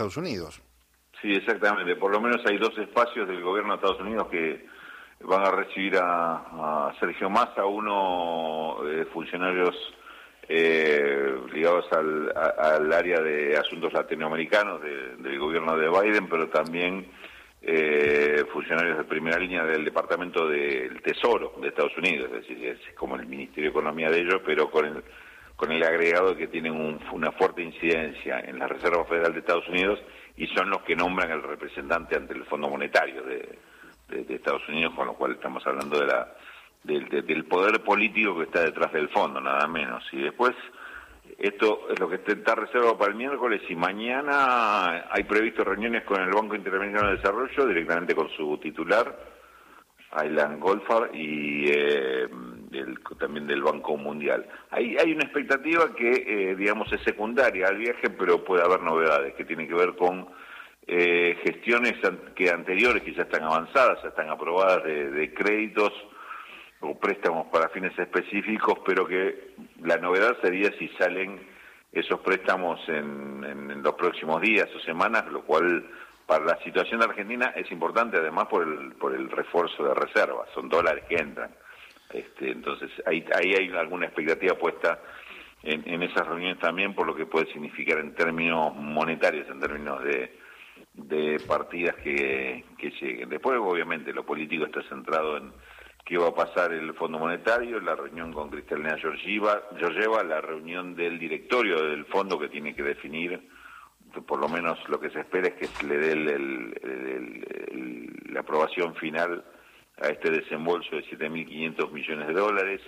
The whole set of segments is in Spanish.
Estados Unidos. Sí, exactamente. Por lo menos hay dos espacios del gobierno de Estados Unidos que van a recibir a, Sergio Massa, uno eh, funcionarios eh, ligados al, área de asuntos latinoamericanos del gobierno de Biden, pero también eh, funcionarios de primera línea del Departamento del Tesoro de Estados Unidos, es decir, es como el Ministerio de Economía de ellos, pero con el, con el agregado de que tienen una fuerte incidencia en la Reserva Federal de Estados Unidos y son los que nombran el representante ante el Fondo Monetario de, Estados Unidos, con lo cual estamos hablando de la, del poder político que está detrás del fondo, nada menos. Y después, esto es lo que está reservado para el miércoles y mañana hay previsto reuniones con el Banco Interamericano de Desarrollo, directamente con su titular, Aylan Goldfarb, y eh, también del Banco Mundial. Hay, hay una expectativa que, eh, digamos, es secundaria al viaje, pero puede haber novedades que tienen que ver con eh, gestiones que anteriores, que ya están avanzadas, ya están aprobadas de, créditos o préstamos para fines específicos, pero que la novedad sería si salen esos préstamos en, en, los próximos días o semanas, lo cual para la situación de Argentina es importante además por el, por el refuerzo de reservas, son dólares que entran. Este, entonces, ahí, hay alguna expectativa puesta en, en, esas reuniones también por lo que puede significar en términos monetarios, en términos de, de partidas que, lleguen. Después, obviamente, lo político está centrado en qué va a pasar el Fondo Monetario, la reunión con Cristalina Georgieva, la reunión del directorio del fondo que tiene que definir, por lo menos lo que se espera es que le dé la aprobación final a este desembolso de 7.500 millones de dólares.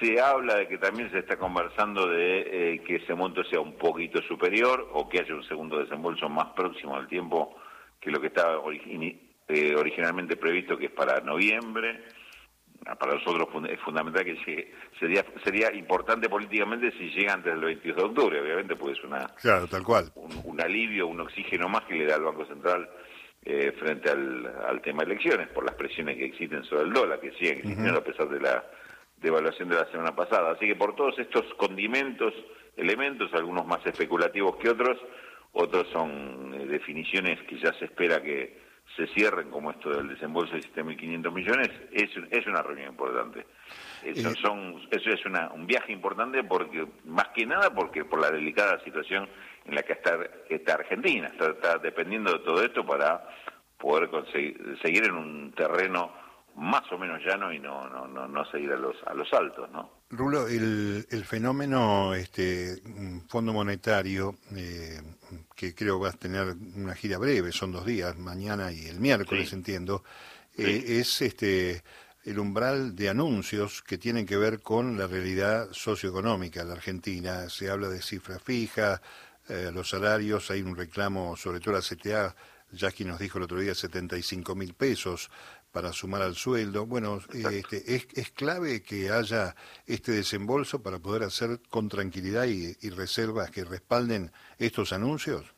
Se habla de que también se está conversando de eh, que ese monto sea un poquito superior o que haya un segundo desembolso más próximo al tiempo que lo que estaba eh, originalmente previsto, que es para noviembre. Ah, para nosotros es fundamental que Sería, sería importante políticamente si llega antes del 22 de octubre, obviamente, pues es una, claro, tal cual. un alivio, un oxígeno más que le da al Banco Central eh, frente al, tema de elecciones, por las presiones que existen sobre el dólar, que siguen existiendo a pesar de la devaluación de la semana pasada. Así que por todos estos condimentos, elementos, algunos más especulativos que otros, otros son eh, definiciones que ya se espera que se cierren, como esto del desembolso de 7.500 millones, es, es una reunión importante. Eso, eh, son, eso es una, un viaje importante porque, más que nada, porque por la delicada situación en la que está, está Argentina. Está, dependiendo de todo esto para poder conseguir, seguir en un terreno más o menos llano y no, no, no, no seguir a los, a los altos, ¿no? Rulo, el, el fenómeno este Fondo Monetario, eh, que creo va a tener una gira breve, son dos días, mañana y el miércoles, entiendo, eh, es este el umbral de anuncios que tienen que ver con la realidad socioeconómica de la Argentina. Se habla de cifra fija, eh, los salarios, hay un reclamo, sobre todo la CTA, Jackie nos dijo el otro día 75 mil pesos para sumar al sueldo. Bueno, este, es, es, clave que haya este desembolso para poder hacer con tranquilidad y, reservas que respalden estos anuncios.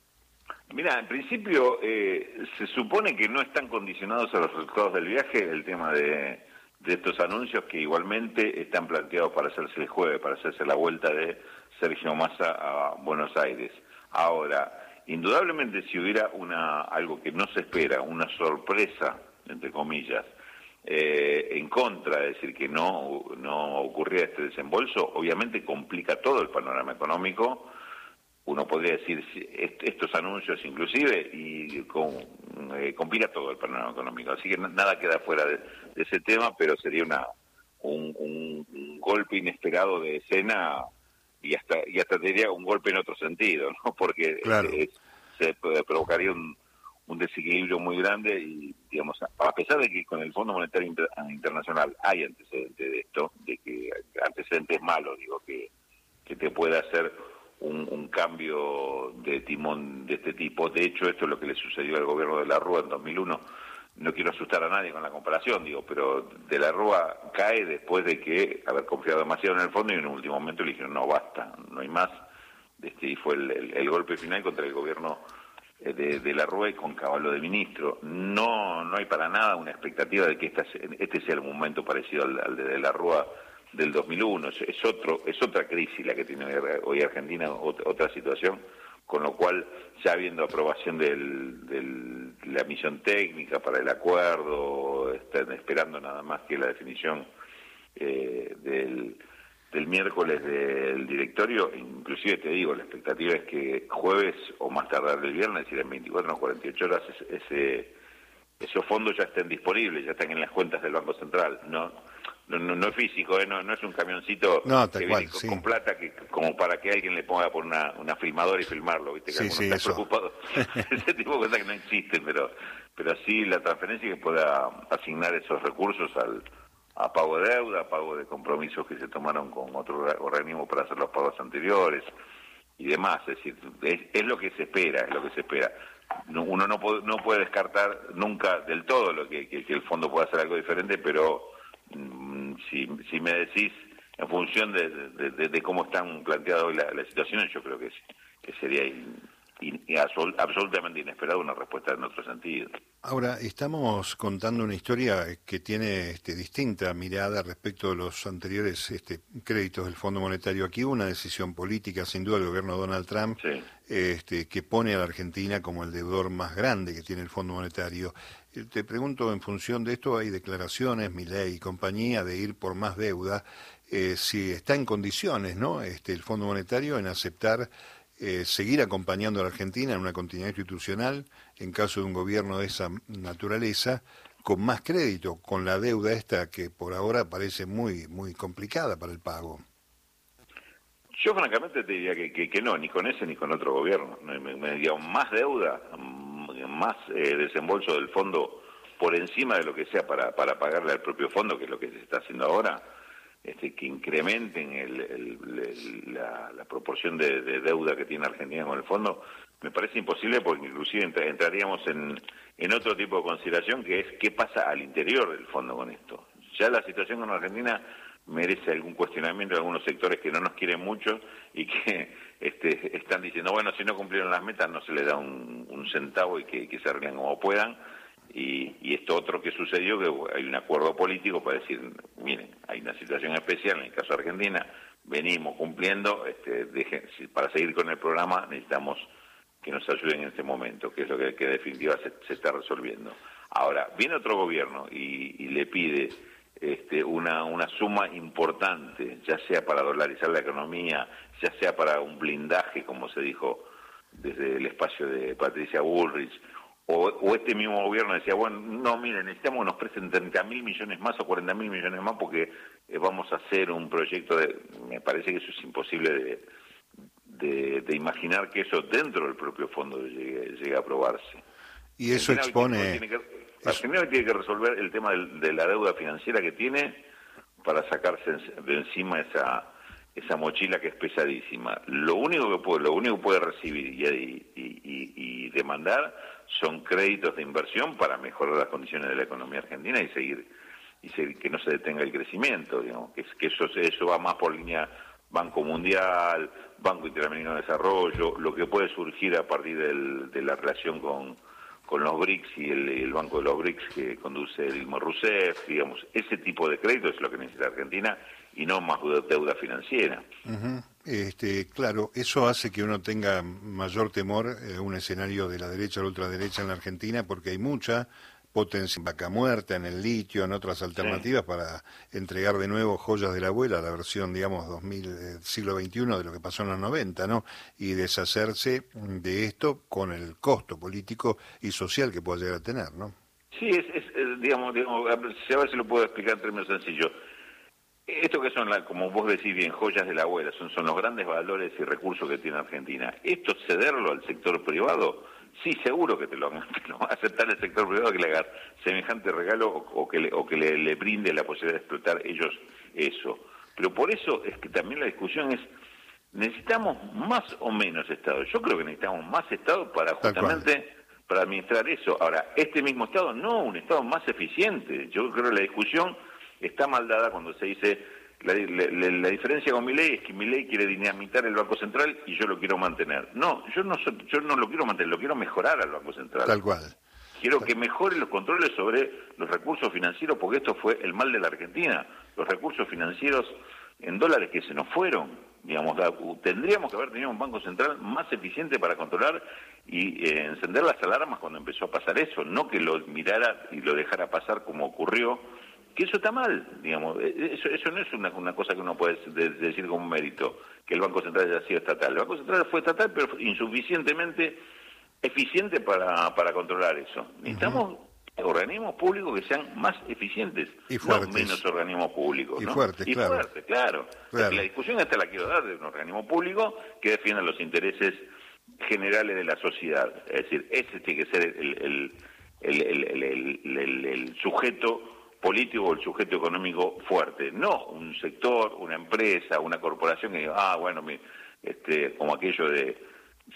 Mira, en principio eh, se supone que no están condicionados a los resultados del viaje el tema de, de estos anuncios que igualmente están planteados para hacerse el jueves, para hacerse la vuelta de Sergio Massa a Buenos Aires. Ahora, indudablemente si hubiera una algo que no se espera, una sorpresa, entre comillas, eh, en contra, de decir, que no, no ocurría este desembolso, obviamente complica todo el panorama económico. Uno podría decir estos anuncios inclusive y con, eh, complica todo el panorama económico. Así que nada queda fuera de, ese tema, pero sería una un, un golpe inesperado de escena y hasta y hasta diría un golpe en otro sentido, ¿no? Porque se provocaría un, un desequilibrio muy grande y digamos a pesar de que con el Fondo Monetario Internacional hay antecedentes de esto, de que antecedentes malos, digo que que te pueda hacer un, un, cambio de timón de este tipo. De hecho, esto es lo que le sucedió al gobierno de la Rúa en 2001 no quiero asustar a nadie con la comparación, digo, pero de la Rúa cae después de que haber confiado demasiado en el fondo y en un último momento le dijeron, no, basta, no hay más. Este, y fue el, golpe final contra el gobierno eh, de, la Rúa y con caballo de ministro. No no hay para nada una expectativa de que este sea el momento parecido al, de, la Rúa del 2001. Es, otro, es otra crisis la que tiene hoy Argentina, otra situación con lo cual ya habiendo aprobación de la misión técnica para el acuerdo, están esperando nada más que la definición eh, del, miércoles del directorio, inclusive te digo, la expectativa es que jueves o más tardar el viernes, es decir, en 24 o 48 horas, ese, esos fondos ya estén disponibles, ya están en las cuentas del Banco Central. No, no, no, es físico, ¿eh? no, no, es un camioncito que viene con, plata que como para que alguien le ponga por una, una filmadora y filmarlo, ¿viste? Que sí, sí, preocupado. Ese tipo de cosas que no existen, pero, pero sí la transferencia que pueda asignar esos recursos al, a pago de deuda, a pago de compromisos que se tomaron con otro organismo para hacer los pagos anteriores y demás. Es decir, es, lo que se espera, es lo que se espera. Uno no puede, no puede descartar nunca del todo lo que, que el fondo pueda hacer algo diferente, pero Mm, si, si me decís en función de, cómo están planteadas hoy las situaciones, yo creo que, que sería absolutamente inesperado una respuesta en otro sentido. Ahora, estamos contando una historia que tiene este, distinta mirada respecto de los anteriores este, créditos del Fondo Monetario. Aquí una decisión política, sin duda, del gobierno de Donald Trump, este, que pone a la Argentina como el deudor más grande que tiene el Fondo Monetario. Eh, te pregunto, en función de esto, hay declaraciones, mi ley y compañía, de ir por más deuda, eh, si está en condiciones, ¿no? Este, el Fondo Monetario en aceptar eh, seguir acompañando a la Argentina en una continuidad institucional en caso de un gobierno de esa naturaleza con más crédito, con la deuda esta que por ahora parece muy muy complicada para el pago. Yo francamente te diría que, que, no, ni con ese ni con otro gobierno. Me, me, más deuda, más eh, desembolso del fondo por encima de lo que sea para, para pagarle al propio fondo, que es lo que se está haciendo ahora, este, que incrementen la, proporción de, deuda que tiene Argentina con el fondo, me parece imposible porque inclusive entraríamos en, en otro tipo de consideración que es qué pasa al interior del fondo con esto. Ya la situación con Argentina merece algún cuestionamiento de algunos sectores que no nos quieren mucho y que este, están diciendo, bueno, si no cumplieron las metas no se les da un, centavo y que, se arreglen como puedan y, esto otro que sucedió, que hay un acuerdo político para decir, miren, hay una situación especial en el caso de Argentina, venimos cumpliendo, este, para seguir con el programa necesitamos que nos ayuden en este momento, que es lo que, que definitiva se, está resolviendo. Ahora, viene otro gobierno y, le pide este, una, una suma importante, ya sea para dolarizar la economía, ya sea para un blindaje, como se dijo desde el espacio de Patricia Bullrich, o, este mismo gobierno decía, bueno, no, miren, necesitamos que nos presten 30 mil millones más o 40 mil millones más porque eh, vamos a hacer un proyecto de... Me parece que eso es imposible de, de, imaginar que eso dentro del propio fondo llegue, a aprobarse. Y eso expone... Que, tiene que resolver el tema de la deuda financiera que tiene para sacarse de encima esa esa mochila que es pesadísima. Lo único que puede, lo único que puede recibir y, demandar son créditos de inversión para mejorar las condiciones de la economía argentina y seguir y que no se detenga el crecimiento, digamos, que, que eso eso va más por línea Banco Mundial, Banco Interamericano de Desarrollo, lo que puede surgir a partir de la relación con, con los BRICS y el, Banco de los BRICS que conduce Dilma Rousseff, digamos, ese tipo de créditos es lo que necesita Argentina y no más deuda financiera. este, claro, eso hace que uno tenga mayor temor a un escenario de la derecha o la ultraderecha en la Argentina porque hay mucha potencia en vaca muerta, en el litio, en otras alternativas para entregar de nuevo joyas de la abuela, la versión, digamos, 2000, eh, siglo XXI de lo que pasó en los 90, ¿no? Y deshacerse de esto con el costo político y social que pueda llegar a tener, ¿no? Sí, es, digamos, digamos, a ver si lo puedo explicar en términos sencillos. Esto que son, como vos decís bien, joyas de la abuela, son, son los grandes valores y recursos que tiene Argentina. Esto cederlo al sector privado, sí, seguro que te lo, va a aceptar el sector privado que le haga semejante regalo o, que, le, o que le, brinde la posibilidad de explotar ellos eso. Pero por eso es que también la discusión es, ¿necesitamos más o menos Estado? Yo creo que necesitamos más Estado para justamente para administrar eso. Ahora, este mismo Estado, no, un Estado más eficiente. Yo creo que la discusión está mal dada cuando se dice la, diferencia con mi ley es que mi ley quiere dinamitar el Banco Central y yo lo quiero mantener. No, yo no, yo no lo quiero mantener, lo quiero mejorar al Banco Central. Tal cual. Quiero que mejore los controles sobre los recursos financieros, porque esto fue el mal de la Argentina. Los recursos financieros en dólares que se nos fueron. Digamos, tendríamos que haber tenido un Banco Central más eficiente para controlar y eh, encender las alarmas cuando empezó a pasar eso, no que lo mirara y lo dejara pasar como ocurrió, que eso está mal, digamos, eh, eso, eso no es una, una cosa que uno puede decir como mérito, que el Banco Central haya sido estatal. El Banco Central fue estatal, pero insuficientemente eficiente para, para controlar eso. Necesitamos organismos públicos que sean más eficientes, y no menos organismos públicos. Y fuertes, claro. Fuerte, claro. La discusión esta la quiero dar de un organismo público que defienda los intereses generales de la sociedad. Es decir, ese tiene que ser el, el, el sujeto político o el sujeto económico fuerte, no un sector, una empresa, una corporación que diga, ah, bueno, este, como aquello de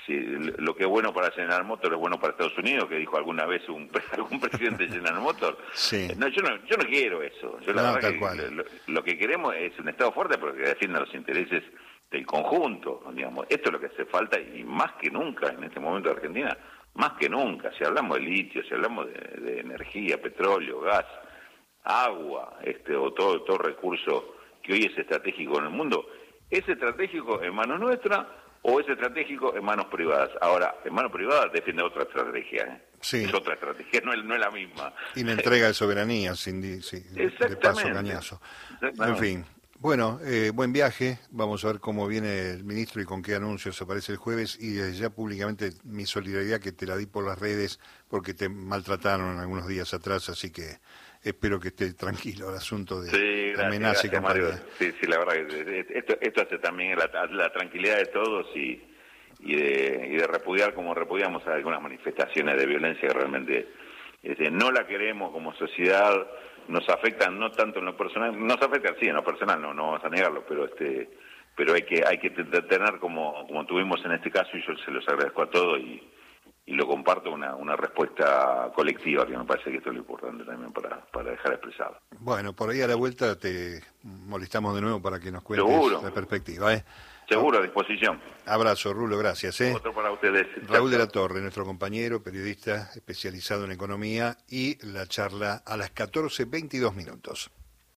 si lo que es bueno para General Motors es bueno para Estados Unidos, que dijo alguna vez un, algún presidente de General Motors. No, yo no, yo no quiero eso. Yo la verdad que lo, que queremos es un Estado fuerte pero que defienda los intereses del conjunto, digamos. Esto es lo que hace falta y más que nunca en este momento de Argentina, más que nunca. Si hablamos de litio, si hablamos de, energía, petróleo, gas, agua, este o todo todo recurso que hoy es estratégico en el mundo, es estratégico en manos nuestras o es estratégico en manos privadas. Ahora, en manos privadas defiende otra estrategia. ¿eh? Sí. Es otra estrategia, no es, no es la misma. Y la entrega de soberanía, sin sí, de paso cañazo. En fin. Bueno, eh, buen viaje. Vamos a ver cómo viene el ministro y con qué anuncios aparece el jueves. Y desde ya públicamente mi solidaridad que te la di por las redes porque te maltrataron algunos días atrás, así que espero que esté tranquilo el asunto de sí, amenaza Sí, sí, la verdad que esto, esto hace también la, tranquilidad de todos y, y, de, y de repudiar como repudiamos algunas manifestaciones de violencia que realmente este, no la queremos como sociedad, nos afectan no tanto en lo personal, nos afecta sí en lo personal, no, no vamos a negarlo, pero este pero hay que hay que tener como como tuvimos en este caso y yo se los agradezco a todos y y lo comparto una, una respuesta colectiva, que me parece que esto es lo importante también para, para dejar expresado. Bueno, por ahí a la vuelta te molestamos de nuevo para que nos cuentes la perspectiva. ¿eh? Seguro, a disposición. Abrazo, Rulo, gracias. ¿eh? Otro para ustedes. Raúl de la Torre, nuestro compañero, periodista especializado en economía, y la charla a las 14.22 minutos.